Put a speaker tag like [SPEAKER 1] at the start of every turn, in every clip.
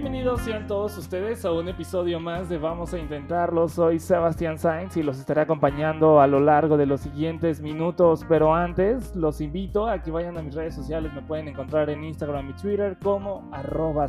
[SPEAKER 1] Bienvenidos sean todos ustedes a un episodio más de Vamos a Intentarlo. Soy Sebastián Sainz y los estaré acompañando a lo largo de los siguientes minutos. Pero antes, los invito a que vayan a mis redes sociales. Me pueden encontrar en Instagram y Twitter como arroba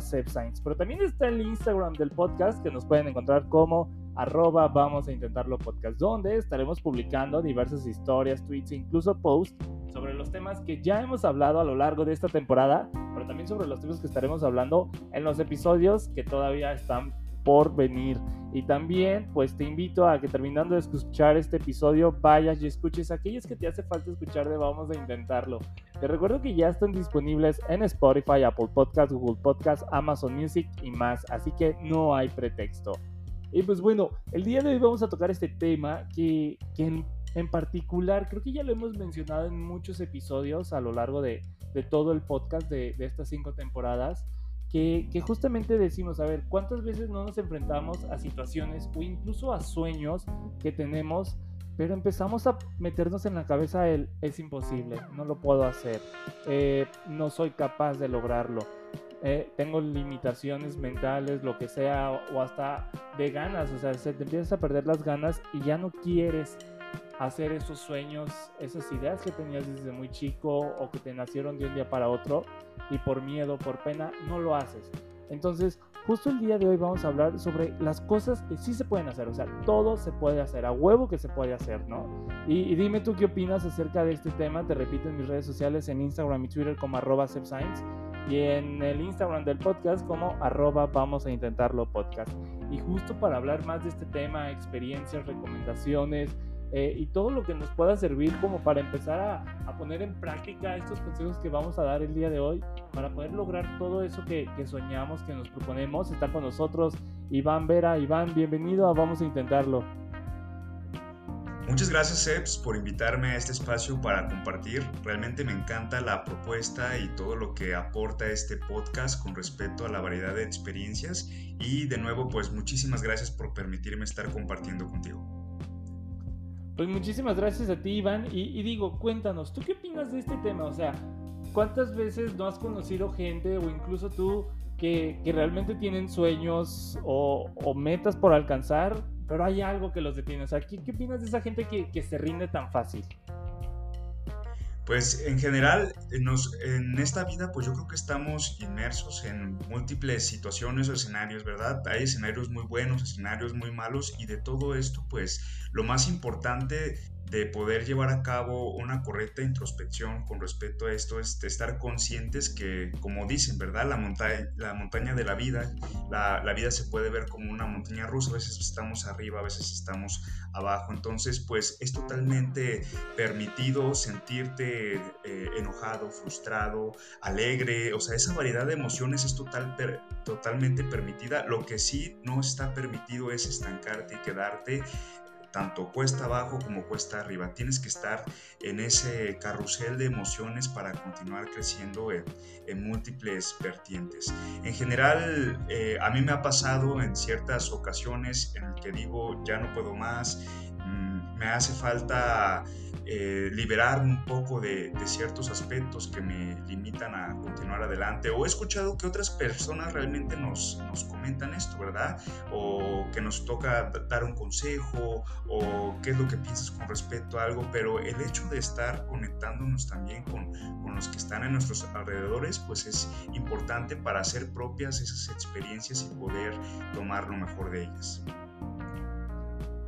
[SPEAKER 1] Pero también está el Instagram del podcast que nos pueden encontrar como arroba Vamos a Intentarlo Podcast, donde estaremos publicando diversas historias, tweets e incluso posts sobre los temas que ya hemos hablado a lo largo de esta temporada, pero también sobre los temas que estaremos hablando en los episodios que todavía están por venir. Y también, pues te invito a que terminando de escuchar este episodio, vayas y escuches aquellas que te hace falta escuchar de Vamos a Intentarlo. Te recuerdo que ya están disponibles en Spotify, Apple Podcasts, Google Podcasts, Amazon Music y más, así que no hay pretexto. Y pues bueno, el día de hoy vamos a tocar este tema que, que en particular, creo que ya lo hemos mencionado en muchos episodios a lo largo de, todo el podcast de, estas cinco temporadas, que, justamente decimos, a ver, ¿cuántas veces no nos enfrentamos a situaciones o incluso a sueños que tenemos, pero empezamos a meternos en la cabeza el es imposible, no lo puedo hacer, eh, no soy capaz de lograrlo? Eh, tengo limitaciones mentales, lo que sea, o hasta de ganas, o sea, se te empiezas a perder las ganas y ya no quieres hacer esos sueños, esas ideas que tenías desde muy chico o que te nacieron de un día para otro y por miedo, por pena, no lo haces. Entonces, justo el día de hoy vamos a hablar sobre las cosas que sí se pueden hacer, o sea, todo se puede hacer, a huevo que se puede hacer, ¿no? Y, dime tú qué opinas acerca de este tema, te repito en mis redes sociales, en Instagram y Twitter como arroba y en el Instagram del podcast como arroba vamos a intentarlo podcast. Y justo para hablar más de este tema, experiencias, recomendaciones, eh, y todo lo que nos pueda servir como para empezar a, poner en práctica estos consejos que vamos a dar el día de hoy para poder lograr todo eso que, soñamos, que nos proponemos. Está con nosotros Iván Vera. Iván, bienvenido a Vamos a Intentarlo.
[SPEAKER 2] Muchas gracias, Seps, por invitarme a este espacio para compartir. Realmente me encanta la propuesta y todo lo que aporta este podcast con respecto a la variedad de experiencias. Y de nuevo, pues muchísimas gracias por permitirme estar compartiendo contigo.
[SPEAKER 1] Pues muchísimas gracias a ti, Iván. Y, digo, cuéntanos, ¿tú qué opinas de este tema? O sea, ¿cuántas veces no has conocido gente o incluso tú que, realmente tienen sueños o, metas por alcanzar, pero hay algo que los detiene? O sea, ¿qué, qué opinas de esa gente que, que se rinde tan fácil?
[SPEAKER 2] Pues en general, en esta vida, pues yo creo que estamos inmersos en múltiples situaciones o escenarios, ¿verdad? Hay escenarios muy buenos, escenarios muy malos y de todo esto, pues lo más importante de poder llevar a cabo una correcta introspección con respecto a esto es estar conscientes que, como dicen, ¿verdad? La, montaña, la montaña de la vida, la, la, vida se puede ver como una montaña rusa, a veces estamos arriba, a veces estamos abajo, entonces pues es totalmente permitido sentirte eh, enojado, frustrado, alegre, o sea, esa variedad de emociones es total, totalmente permitida, lo que sí no está permitido es estancarte y quedarte tanto cuesta abajo como cuesta arriba. Tienes que estar en ese carrusel de emociones para continuar creciendo en, múltiples vertientes. En general, eh, a mí me ha pasado en ciertas ocasiones en el que digo, ya no puedo más, me hace falta eh, liberar un poco de, ciertos aspectos que me limitan a continuar adelante. O he escuchado que otras personas realmente nos, nos comentan esto, ¿verdad? O que nos toca dar un consejo o qué es lo que piensas con respecto a algo, pero el hecho de estar conectándonos también con, con los que están en nuestros alrededores, pues es importante para hacer propias esas experiencias y poder tomar lo mejor de ellas.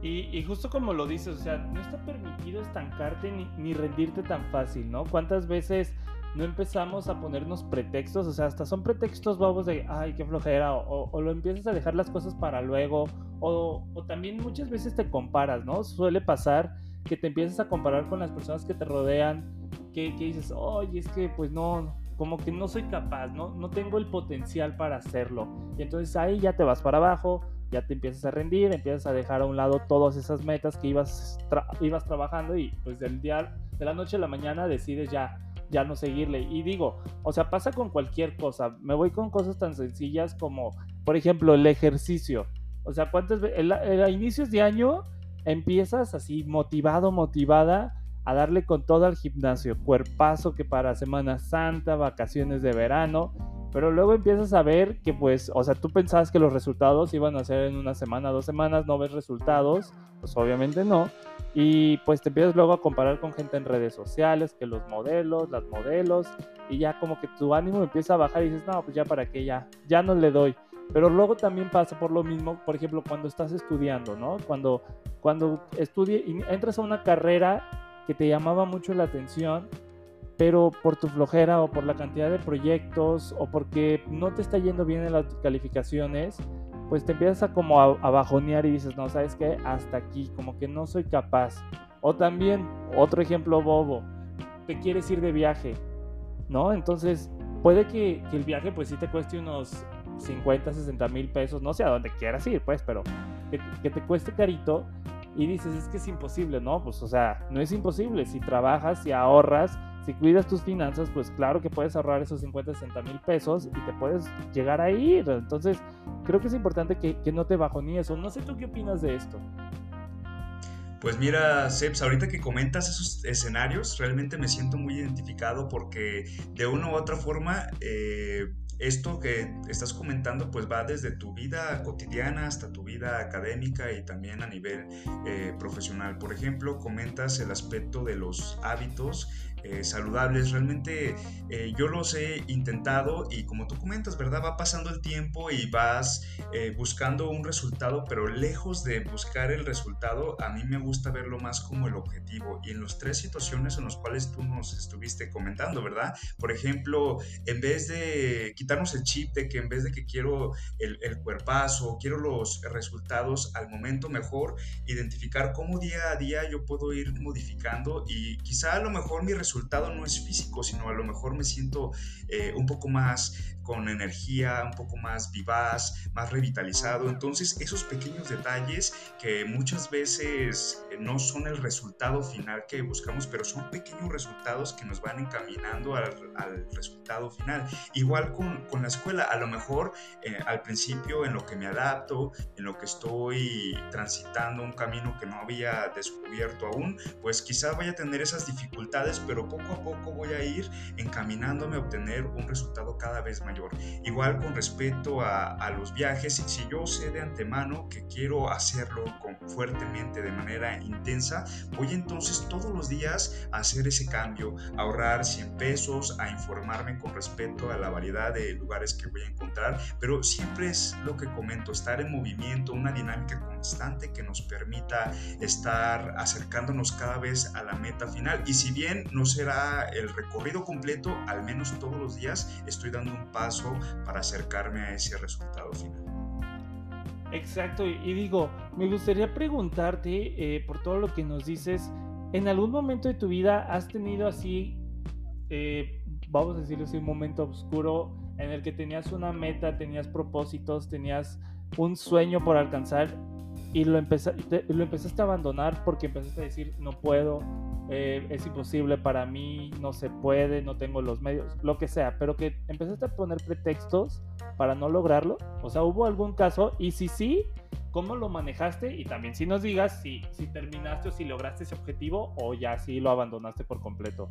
[SPEAKER 1] Y, justo como lo dices, o sea, no está permitido estancarte ni, rendirte tan fácil, ¿no? ¿Cuántas veces no empezamos a ponernos pretextos? O sea, hasta son pretextos bobos de, ay, qué flojera, o, lo empiezas a dejar las cosas para luego, o, también muchas veces te comparas, ¿no? Suele pasar que te empiezas a comparar con las personas que te rodean, que, que dices, oye, es que pues no, como que no soy capaz, ¿no? no tengo el potencial para hacerlo. Y entonces ahí ya te vas para abajo, ya te empiezas a rendir, empiezas a dejar a un lado todas esas metas que ibas, ibas trabajando y pues del día, de la noche a la mañana decides ya, ya no seguirle. Y digo, o sea, pasa con cualquier cosa. Me voy con cosas tan sencillas como, por ejemplo, el ejercicio. O sea, ¿cuántas veces? A inicios de año empiezas así motivado, motivada a darle con todo al gimnasio, cuerpazo que para Semana Santa, vacaciones de verano, pero luego empiezas a ver que pues, o sea, tú pensabas que los resultados iban a ser en una semana, dos semanas, no ves resultados, pues obviamente no, y pues te empiezas luego a comparar con gente en redes sociales, que los modelos, las modelos, y ya como que tu ánimo empieza a bajar y dices, no, pues ya para qué, ya, ya no le doy. Pero luego también pasa por lo mismo, por ejemplo, cuando estás estudiando, ¿no? Cuando, cuando estudie, entras a una carrera que te llamaba mucho la atención, pero por tu flojera o por la cantidad de proyectos o porque no te está yendo bien en las calificaciones, pues te empiezas a como a, bajonear y dices, no, ¿sabes qué? Hasta aquí, como que no soy capaz. O también, otro ejemplo bobo, te quieres ir de viaje, ¿no? Entonces, puede que, que el viaje pues sí te cueste unos 50, 60 mil pesos, no sé a dónde quieras ir, pues, pero que, que te cueste carito y dices, es que es imposible, ¿no? Pues, o sea, no es imposible. Si trabajas, si ahorras, si cuidas tus finanzas, pues claro que puedes ahorrar esos 50, 60 mil pesos y te puedes llegar a ir. Entonces, creo que es importante que, que no te ni eso. No sé tú qué opinas de esto.
[SPEAKER 2] Pues mira, Seps, ahorita que comentas esos escenarios, realmente me siento muy identificado porque de una u otra forma eh, esto que estás comentando pues va desde tu vida cotidiana hasta tu vida académica y también a nivel eh, profesional. Por ejemplo, comentas el aspecto de los hábitos eh, saludables. Realmente eh, yo los he intentado y como tú comentas, ¿verdad? Va pasando el tiempo y vas eh, buscando un resultado, pero lejos de buscar el resultado, a mí me gusta verlo más como el objetivo. Y en las tres situaciones en las cuales tú nos estuviste comentando, ¿verdad? Por ejemplo, en vez de quitarnos el chip de que en vez de que quiero el, el cuerpazo, quiero los resultados al momento mejor, identificar cómo día a día yo puedo ir modificando y quizá a lo mejor mi resultado resultado no es físico, sino a lo mejor me siento eh, un poco más con energía, un poco más vivaz, más revitalizado. Entonces, esos pequeños detalles que muchas veces eh, no son el resultado final que buscamos, pero son pequeños resultados que nos van encaminando al, resultado final. Igual con, con, la escuela, a lo mejor eh, al principio en lo que me adapto, en lo que estoy transitando un camino que no había descubierto aún, pues quizás vaya a tener esas dificultades, pero poco a poco voy a ir encaminándome a obtener un resultado cada vez mayor. Igual con respecto a, los viajes, si yo sé de antemano que quiero hacerlo con, fuertemente, de manera intensa, voy entonces todos los días a hacer ese cambio, a ahorrar 100 pesos, a informarme con respecto a la variedad de lugares que voy a encontrar, pero siempre es lo que comento, estar en movimiento, una dinámica constante que nos permita estar acercándonos cada vez a la meta final. Y si bien no será el recorrido completo, al menos todos los días estoy dando un paso para acercarme a ese resultado final.
[SPEAKER 1] Exacto, y digo, me gustaría preguntarte, eh, por todo lo que nos dices, ¿en algún momento de tu vida has tenido así, eh, vamos a decirlo así, un momento oscuro en el que tenías una meta, tenías propósitos, tenías un sueño por alcanzar y lo, empezaste, a abandonar porque empezaste a decir, no puedo, eh, es imposible para mí, no se puede, no tengo los medios, lo que sea, pero que empezaste a poner pretextos para no lograrlo. O sea, ¿hubo algún caso? Y si sí, ¿cómo lo manejaste? Y también si nos digas si, si terminaste o si lograste ese objetivo o ya sí lo abandonaste por completo.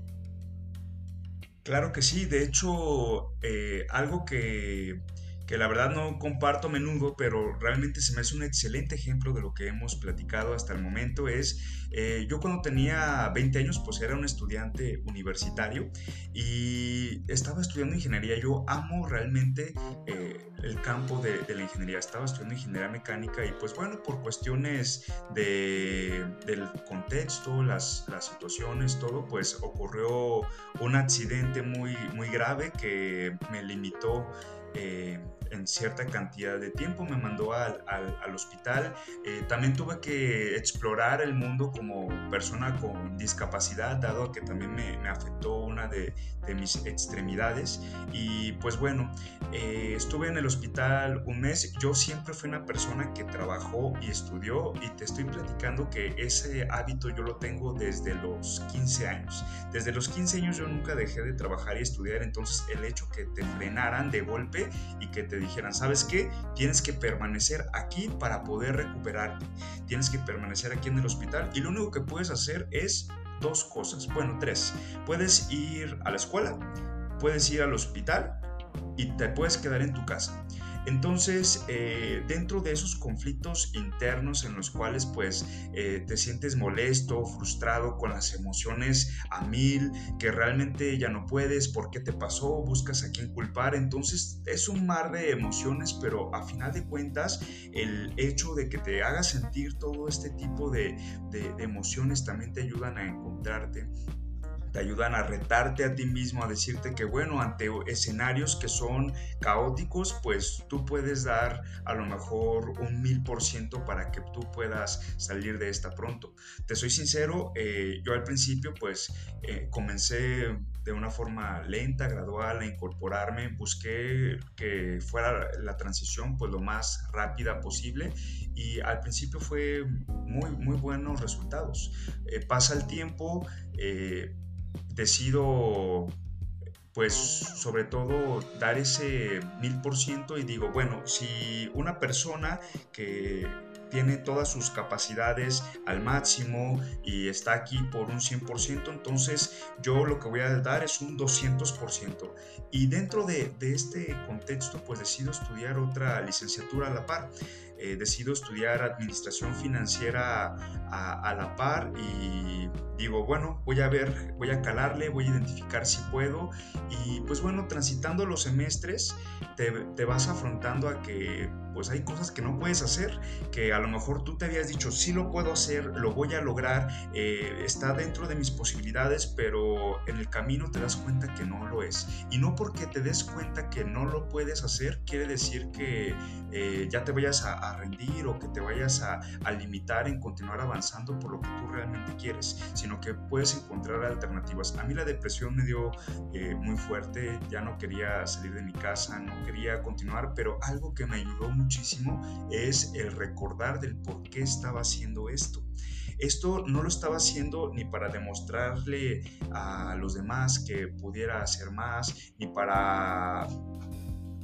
[SPEAKER 2] Claro que sí, de hecho, eh, algo que que la verdad no comparto a menudo, pero realmente se me hace un excelente ejemplo de lo que hemos platicado hasta el momento, es eh, yo cuando tenía 20 años pues era un estudiante universitario y estaba estudiando ingeniería, yo amo realmente eh, el campo de, la ingeniería, estaba estudiando ingeniería mecánica y pues bueno, por cuestiones de, del contexto, las, situaciones, todo, pues ocurrió un accidente muy, muy grave que me limitó eh, en cierta cantidad de tiempo, me mandó al, al, hospital. Eh, también tuve que explorar el mundo como persona con discapacidad, dado que también me, afectó una de, de, mis extremidades. Y pues bueno, eh, estuve en el hospital un mes. Yo siempre fui una persona que trabajó y estudió y te estoy platicando que ese hábito yo lo tengo desde los 15 años. Desde los 15 años yo nunca dejé de trabajar y estudiar, entonces el hecho que te frenaran de golpe y que te dijeran, ¿sabes qué? Tienes que permanecer aquí para poder recuperarte. Tienes que permanecer aquí en el hospital y lo único que puedes hacer es dos cosas, bueno, tres. Puedes ir a la escuela, puedes ir al hospital y te puedes quedar en tu casa. Entonces, eh, dentro de esos conflictos internos en los cuales pues eh, te sientes molesto, frustrado, con las emociones a mil, que realmente ya no puedes, por qué te pasó, buscas a quién culpar, entonces es un mar de emociones, pero a final de cuentas el hecho de que te haga sentir todo este tipo de emociones también te ayudan a encontrarte te ayudan a retarte a ti mismo, a decirte que bueno, ante escenarios que son caóticos, pues tú puedes dar a lo mejor un mil por ciento para que tú puedas salir de esta pronto. Te soy sincero, eh, yo al principio pues eh, comencé de una forma lenta, gradual a incorporarme, busqué que fuera la transición pues lo más rápida posible y al principio fue muy, muy buenos resultados. Eh, pasa el tiempo, decido pues sobre todo dar ese mil por ciento y digo, bueno, si una persona que tiene todas sus capacidades al máximo y está aquí por un 100%, entonces yo lo que voy a dar es un 200%. Y dentro de, este contexto, pues decido estudiar otra licenciatura a la par. Eh, decido estudiar administración financiera a, la par y digo, bueno, voy a ver, voy a calarle, voy a identificar si puedo y pues bueno, transitando los semestres te, te vas afrontando a que pues hay cosas que no puedes hacer, que a lo mejor tú te habías dicho, sí lo puedo hacer, lo voy a lograr, eh, está dentro de mis posibilidades, pero en el camino te das cuenta que no lo es. Y no porque te des cuenta que no lo puedes hacer, quiere decir que eh, ya te vayas a, rendir o que te vayas a, limitar en continuar avanzando por lo que tú realmente quieres, sino que puedes encontrar alternativas. A mí la depresión me dio eh, muy fuerte, ya no quería salir de mi casa, no quería continuar, pero algo que me ayudó muchísimo es el recordar del por qué estaba haciendo esto. Esto no lo estaba haciendo ni para demostrarle a los demás que pudiera hacer más, ni para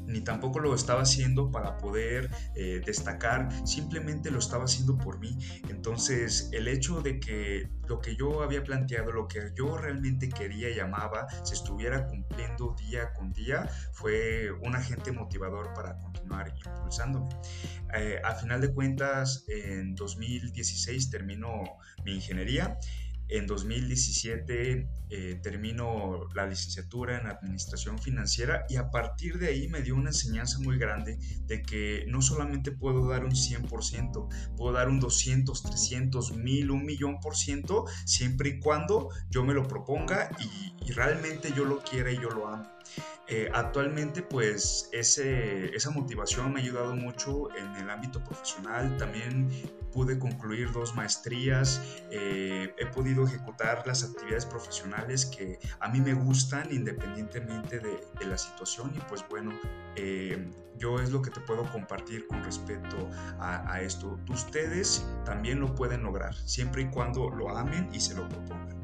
[SPEAKER 2] ni tampoco lo estaba haciendo para poder eh, destacar, simplemente lo estaba haciendo por mí. Entonces, el hecho de que lo que yo había planteado, lo que yo realmente quería y amaba, se estuviera cumpliendo día con día, fue un agente motivador para continuar impulsándome. Eh, a final de cuentas, en 2016 terminó mi ingeniería en 2017 eh, termino la licenciatura en Administración Financiera y a partir de ahí me dio una enseñanza muy grande de que no solamente puedo dar un 100%, puedo dar un 200, 300, 1000, un millón por ciento, siempre y cuando yo me lo proponga y, realmente yo lo quiera y yo lo amo. Eh, actualmente pues esa motivación me ha ayudado mucho en el ámbito profesional, también pude concluir dos maestrías, eh, he podido ejecutar las actividades profesionales que a mí me gustan independientemente de, la situación y pues bueno, eh, yo es lo que te puedo compartir con respecto a esto. Ustedes también lo pueden lograr, siempre y cuando lo amen y se lo propongan.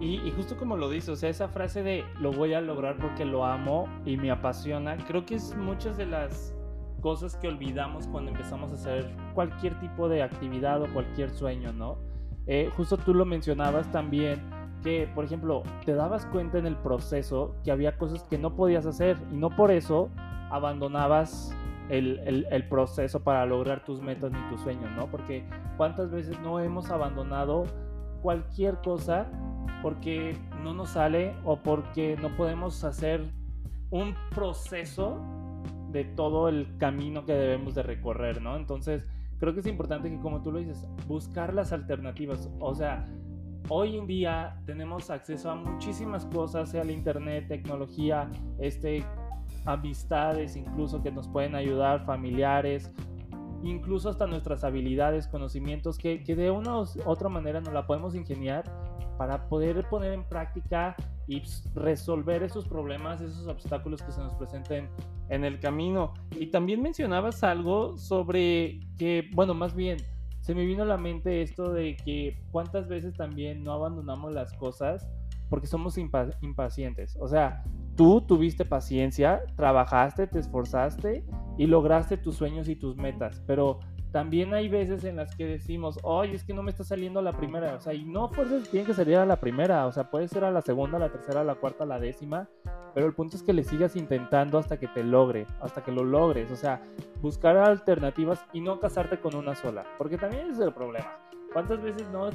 [SPEAKER 1] Y, justo como lo dice, o sea, esa frase de lo voy a lograr porque lo amo y me apasiona, creo que es muchas de las cosas que olvidamos cuando empezamos a hacer cualquier tipo de actividad o cualquier sueño, ¿no? Eh, justo tú lo mencionabas también, que por ejemplo, te dabas cuenta en el proceso que había cosas que no podías hacer y no por eso abandonabas el, el, el, proceso para lograr tus metas ni tus sueños, ¿no? Porque cuántas veces no hemos abandonado cualquier cosa porque no nos sale o porque no podemos hacer un proceso de todo el camino que debemos de recorrer, ¿no? Entonces, creo que es importante que, como tú lo dices, buscar las alternativas. O sea, hoy en día tenemos acceso a muchísimas cosas, sea el internet, tecnología, este, amistades incluso que nos pueden ayudar, familiares, incluso hasta nuestras habilidades, conocimientos, que, que de una u otra manera nos la podemos ingeniar para poder poner en práctica y resolver esos problemas, esos obstáculos que se nos presenten en el camino. Y también mencionabas algo sobre que, bueno, más bien, se me vino a la mente esto de que cuántas veces también no abandonamos las cosas porque somos impacientes. O sea, tú tuviste paciencia, trabajaste, te esforzaste y lograste tus sueños y tus metas, pero también hay veces en las que decimos, oye, es que no me está saliendo la primera, o sea, y no fuerzas tiene que salir a la primera, o sea, puede ser a la segunda, la tercera, la cuarta, la décima, pero el punto es que le sigas intentando hasta que te logre, hasta que lo logres, o sea, buscar alternativas y no casarte con una sola, porque también es el problema. ¿Cuántas veces no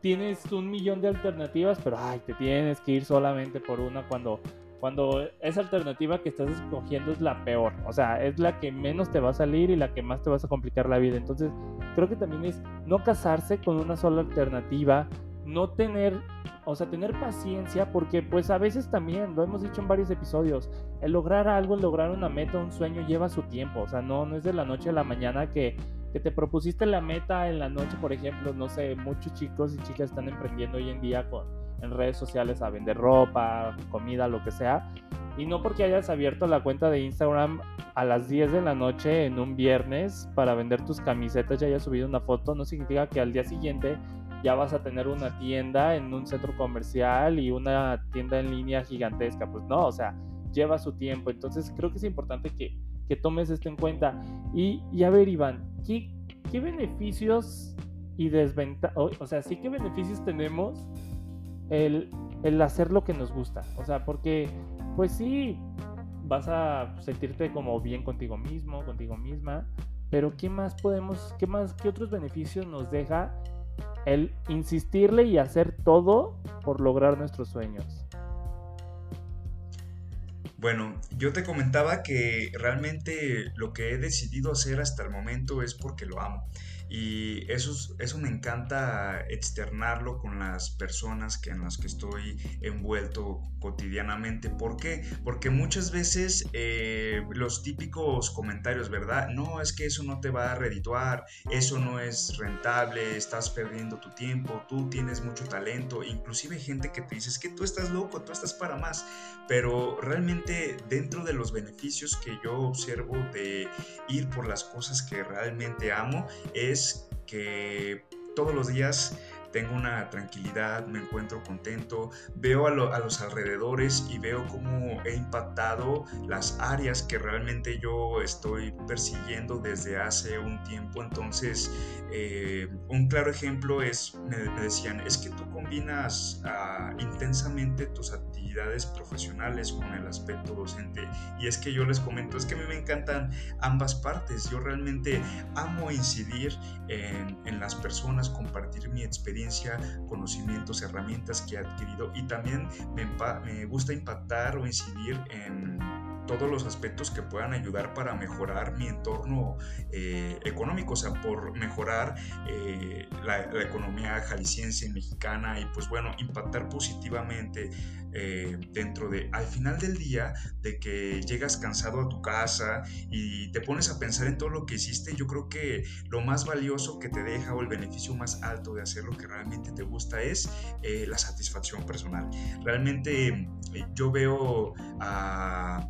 [SPEAKER 1] tienes un millón de alternativas, pero ay, te tienes que ir solamente por una cuando cuando esa alternativa que estás escogiendo es la peor, o sea, es la que menos te va a salir y la que más te vas a complicar la vida. Entonces, creo que también es no casarse con una sola alternativa, no tener, o sea, tener paciencia, porque pues a veces también, lo hemos dicho en varios episodios, el lograr algo, el lograr una meta, un sueño lleva su tiempo, o sea, no, no es de la noche a la mañana que, que te propusiste la meta en la noche, por ejemplo, no sé, muchos chicos y chicas están emprendiendo hoy en día con en redes sociales a vender ropa, comida, lo que sea. Y no porque hayas abierto la cuenta de Instagram a las 10 de la noche en un viernes para vender tus camisetas y hayas subido una foto, no significa que al día siguiente ya vas a tener una tienda en un centro comercial y una tienda en línea gigantesca. Pues no, o sea, lleva su tiempo. Entonces creo que es importante que, que tomes esto en cuenta. Y, y a ver, Iván, ¿qué, qué beneficios y desventajas, o sea, sí qué beneficios tenemos el, hacer lo que nos gusta. O sea, porque pues sí, vas a sentirte como bien contigo mismo, contigo misma, pero ¿qué más podemos, qué más, qué otros beneficios nos deja el insistirle y hacer todo por lograr nuestros sueños?
[SPEAKER 2] Bueno, yo te comentaba que realmente lo que he decidido hacer hasta el momento es porque lo amo. Y eso, eso me encanta externarlo con las personas que, en las que estoy envuelto cotidianamente. ¿Por qué? Porque muchas veces eh, los típicos comentarios, ¿verdad? No, es que eso no te va a redituar, eso no es rentable, estás perdiendo tu tiempo, tú tienes mucho talento, inclusive gente que te dice, es que tú estás loco, tú estás para más. Pero realmente dentro de los beneficios que yo observo de ir por las cosas que realmente amo, es que todos los días tengo una tranquilidad, me encuentro contento, veo a, los alrededores y veo cómo he impactado las áreas que realmente yo estoy persiguiendo desde hace un tiempo. Entonces, eh, un claro ejemplo es, me, decían, es que tú combinas ah, intensamente tus actividades profesionales con el aspecto docente. Y es que yo les comento, es que a mí me encantan ambas partes. Yo realmente amo incidir en, en las personas, compartir mi experiencia, conocimientos, herramientas que he adquirido y también me, me gusta impactar o incidir en todos los aspectos que puedan ayudar para mejorar mi entorno eh, económico, o sea, por mejorar eh, la, economía jalisciense y mexicana y pues bueno, impactar positivamente eh, dentro de, al final del día, de que llegas cansado a tu casa y te pones a pensar en todo lo que hiciste, yo creo que lo más valioso que te deja o el beneficio más alto de hacer lo que realmente te gusta es la satisfacción personal. Realmente yo veo a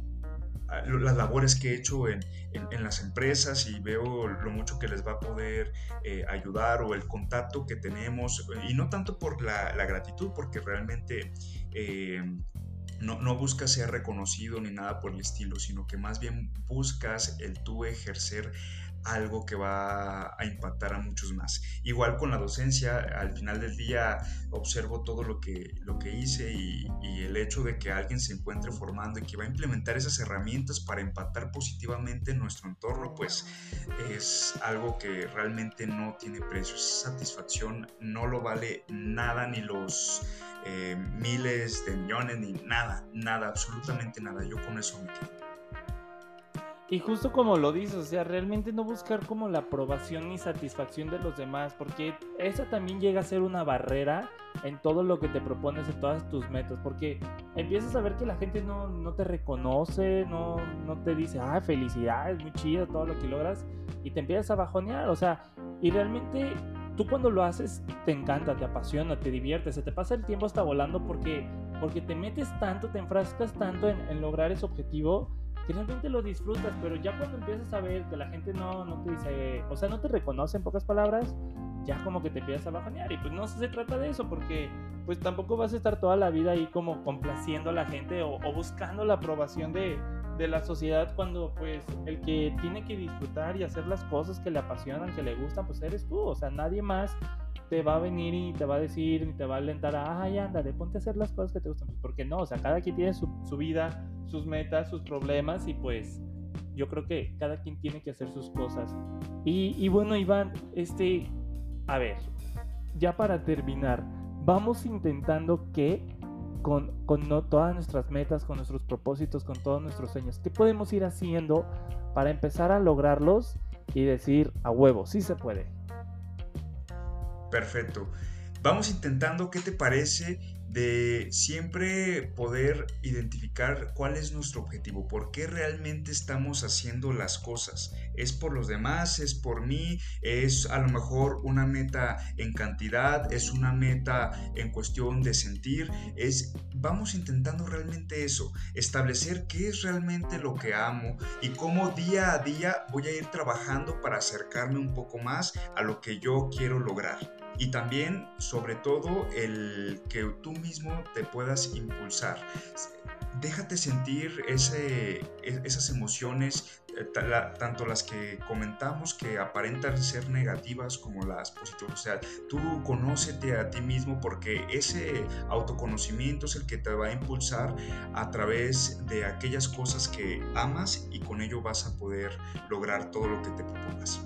[SPEAKER 2] las labores que he hecho en, en, las empresas y veo lo mucho que les va a poder eh, ayudar o el contacto que tenemos, y no tanto por la, gratitud, porque realmente eh, no, no, buscas ser reconocido ni nada por el estilo, sino que más bien buscas el tú ejercer algo que va a impactar a muchos más. Igual con la docencia, al final del día observo todo lo que, lo que hice y, el hecho de que alguien se encuentre formando y que va a implementar esas herramientas para impactar positivamente en nuestro entorno, pues es algo que realmente no tiene precio. Esa satisfacción no lo vale nada, ni los eh, miles de millones, ni nada, nada, absolutamente nada. Yo con eso me quedo.
[SPEAKER 1] Y justo como lo dices, o sea, realmente no buscar como la aprobación ni satisfacción de los demás, porque esa también llega a ser una barrera en todo lo que te propones, en todas tus metas, porque empiezas a ver que la gente no, no te reconoce, no, no te dice, ah, felicidades, muy chido todo lo que logras, y te empiezas a bajonear, o sea, y realmente tú cuando lo haces te encanta, te apasiona, te diviertes, se te pasa el tiempo hasta volando porque, porque te metes tanto, te enfrascas tanto en lograr ese objetivo que realmente lo disfrutas, pero ya cuando empiezas a ver que la gente no, no te dice, o sea, no te reconoce en pocas palabras, ya como que te empiezas a bajonear. Y pues no se trata de eso porque pues tampoco vas a estar toda la vida ahí como complaciendo a la gente o, o buscando la aprobación de, de la sociedad cuando pues el que tiene que disfrutar y hacer las cosas que le apasionan, que le gustan, pues eres tú, o sea, nadie más te va a venir y te va a decir, ni te va a alentar a, ay, ándale, ponte a hacer las cosas que te gustan. Pues porque no, o sea, cada quien tiene su, su, vida, sus metas, sus problemas y pues yo creo que cada quien tiene que hacer sus cosas. Y, bueno, Iván, este, a ver, ya para terminar, vamos intentando que con, con no, todas nuestras metas, con nuestros propósitos, con todos nuestros sueños, ¿qué podemos ir haciendo para empezar a lograrlos y decir a huevo, sí se puede?
[SPEAKER 2] Perfecto. Vamos intentando, ¿qué te parece de siempre poder identificar cuál es nuestro objetivo, por qué realmente estamos haciendo las cosas. ¿Es por los demás? ¿Es por mí? ¿Es a lo mejor una meta en cantidad? ¿Es una meta en cuestión de sentir? Es vamos intentando realmente eso, establecer qué es realmente lo que amo y cómo día a día voy a ir trabajando para acercarme un poco más a lo que yo quiero lograr y también, sobre todo, el que tú mismo te puedas impulsar. Déjate sentir ese, e, esas emociones, eh, tanto las que comentamos que aparentan ser negativas como las positivas. O sea, tú conócete a ti mismo porque ese autoconocimiento es el que te va a impulsar a través de aquellas cosas que amas y con ello vas a poder lograr todo lo que te propongas.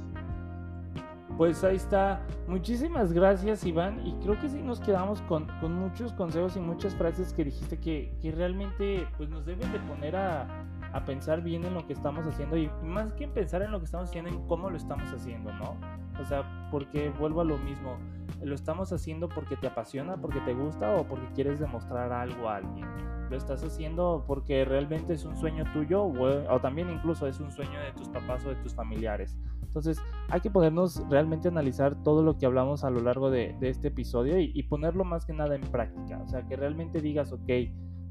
[SPEAKER 1] Pues ahí está. Muchísimas gracias, Iván. Y creo que sí nos quedamos con, con muchos consejos y muchas frases que dijiste que, que realmente pues, nos deben de poner a, a, pensar bien en lo que estamos haciendo. Y más que en pensar en lo que estamos haciendo, en cómo lo estamos haciendo, ¿no? O sea, porque vuelvo a lo mismo. ¿Lo estamos haciendo porque te apasiona, porque te gusta o porque quieres demostrar algo a alguien? ¿Lo estás haciendo porque realmente es un sueño tuyo o, o también incluso es un sueño de tus papás o de tus familiares? Entonces hay que ponernos realmente analizar todo lo que hablamos a lo largo de, este episodio y, ponerlo más que nada en práctica. O sea, que realmente digas, ok,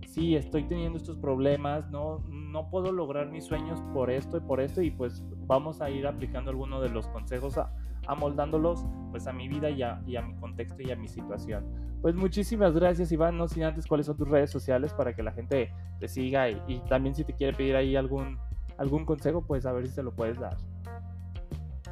[SPEAKER 1] sí, estoy teniendo estos problemas, no, no puedo lograr mis sueños por esto y por esto y pues vamos a ir aplicando algunos de los consejos, a, amoldándolos pues a mi vida y a, mi contexto y a mi situación. Pues muchísimas gracias Iván, no sin antes cuáles son tus redes sociales para que la gente te siga y, y también si te quiere pedir ahí algún, algún consejo pues a ver si se lo puedes dar.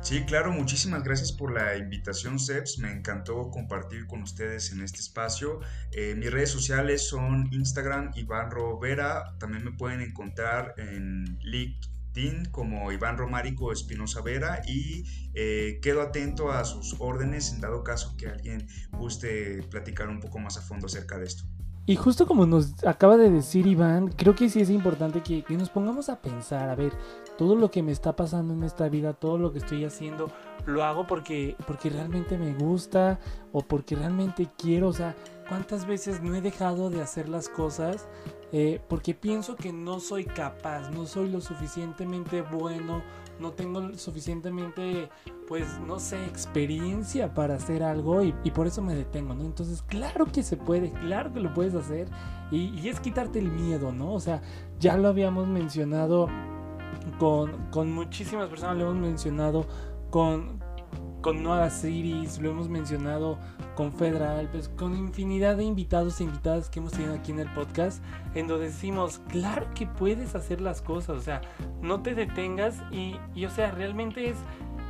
[SPEAKER 2] Sí, claro, muchísimas gracias por la invitación, Seps. Me encantó compartir con ustedes en este espacio. Eh, mis redes sociales son Instagram, Iván Rovera. También me pueden encontrar en LinkedIn como Iván Romárico Espinosa Vera y eh, quedo atento a sus órdenes en dado caso que alguien guste platicar un poco más a fondo acerca de esto.
[SPEAKER 1] Y justo como nos acaba de decir Iván, creo que sí es importante que, que, nos pongamos a pensar, a ver, todo lo que me está pasando en esta vida, todo lo que estoy haciendo, lo hago porque, porque realmente me gusta o porque realmente quiero, o sea, cuántas veces no he dejado de hacer las cosas eh, porque pienso que no soy capaz, no soy lo suficientemente bueno, no tengo suficientemente, pues, no sé, experiencia para hacer algo y, y por eso me detengo, ¿no? Entonces, claro que se puede, claro que lo puedes hacer y, y es quitarte el miedo, ¿no? O sea, ya lo habíamos mencionado con, con muchísimas personas, lo hemos mencionado con, con Noah Cities, lo hemos mencionado con Federal, pues con infinidad de invitados e invitadas que hemos tenido aquí en el podcast, en donde decimos, claro que puedes hacer las cosas, o sea, no te detengas y, y o sea, realmente es,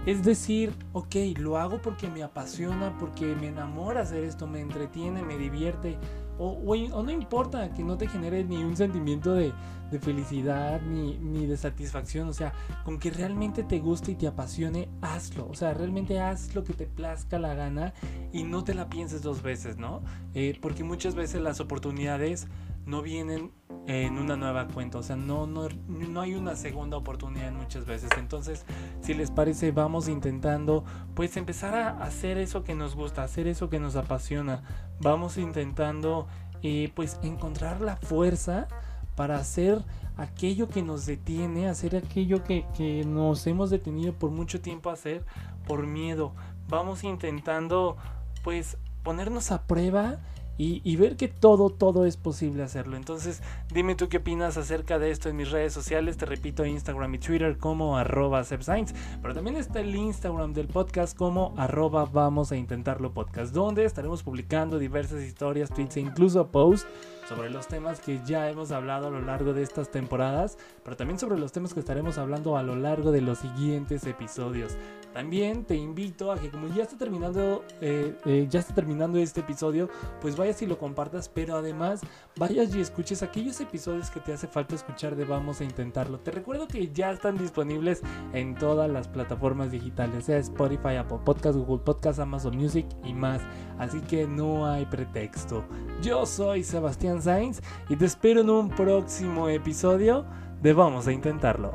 [SPEAKER 1] es decir, ok, lo hago porque me apasiona, porque me enamora hacer esto, me entretiene, me divierte, o, no importa que no te genere ni un sentimiento de, felicidad ni, ni, de satisfacción, o sea, con que realmente te guste y te apasione, hazlo, o sea, realmente haz lo que te plazca la gana y no te la pienses dos veces, ¿no? Eh, porque muchas veces las oportunidades no vienen en una nueva cuenta, o sea, no, no, no hay una segunda oportunidad muchas veces. Entonces, si les parece, vamos intentando pues empezar a hacer eso que nos gusta, hacer eso que nos apasiona. Vamos intentando eh, pues encontrar la fuerza para hacer aquello que nos detiene, hacer aquello que, que nos hemos detenido por mucho tiempo a hacer por miedo. Vamos intentando pues ponernos a prueba y, ver que todo, todo es posible hacerlo. Entonces, dime tú qué opinas acerca de esto en mis redes sociales. Te repito, Instagram y Twitter como arroba pero también está el Instagram del podcast como arroba vamos a intentarlo podcast, donde estaremos publicando diversas historias, tweets e incluso posts sobre los temas que ya hemos hablado a lo largo de estas temporadas, pero también sobre los temas que estaremos hablando a lo largo de los siguientes episodios. También te invito a que como ya está terminando, eh, eh, ya está terminando este episodio, pues vayas y lo compartas, pero además vayas y escuches aquellos episodios que te hace falta escuchar de Vamos a Intentarlo. Te recuerdo que ya están disponibles en todas las plataformas digitales, sea Spotify, Apple Podcast, Google Podcast, Amazon Music y más. Así que no hay pretexto. Yo soy Sebastián Sainz y te espero en un próximo episodio de Vamos a Intentarlo.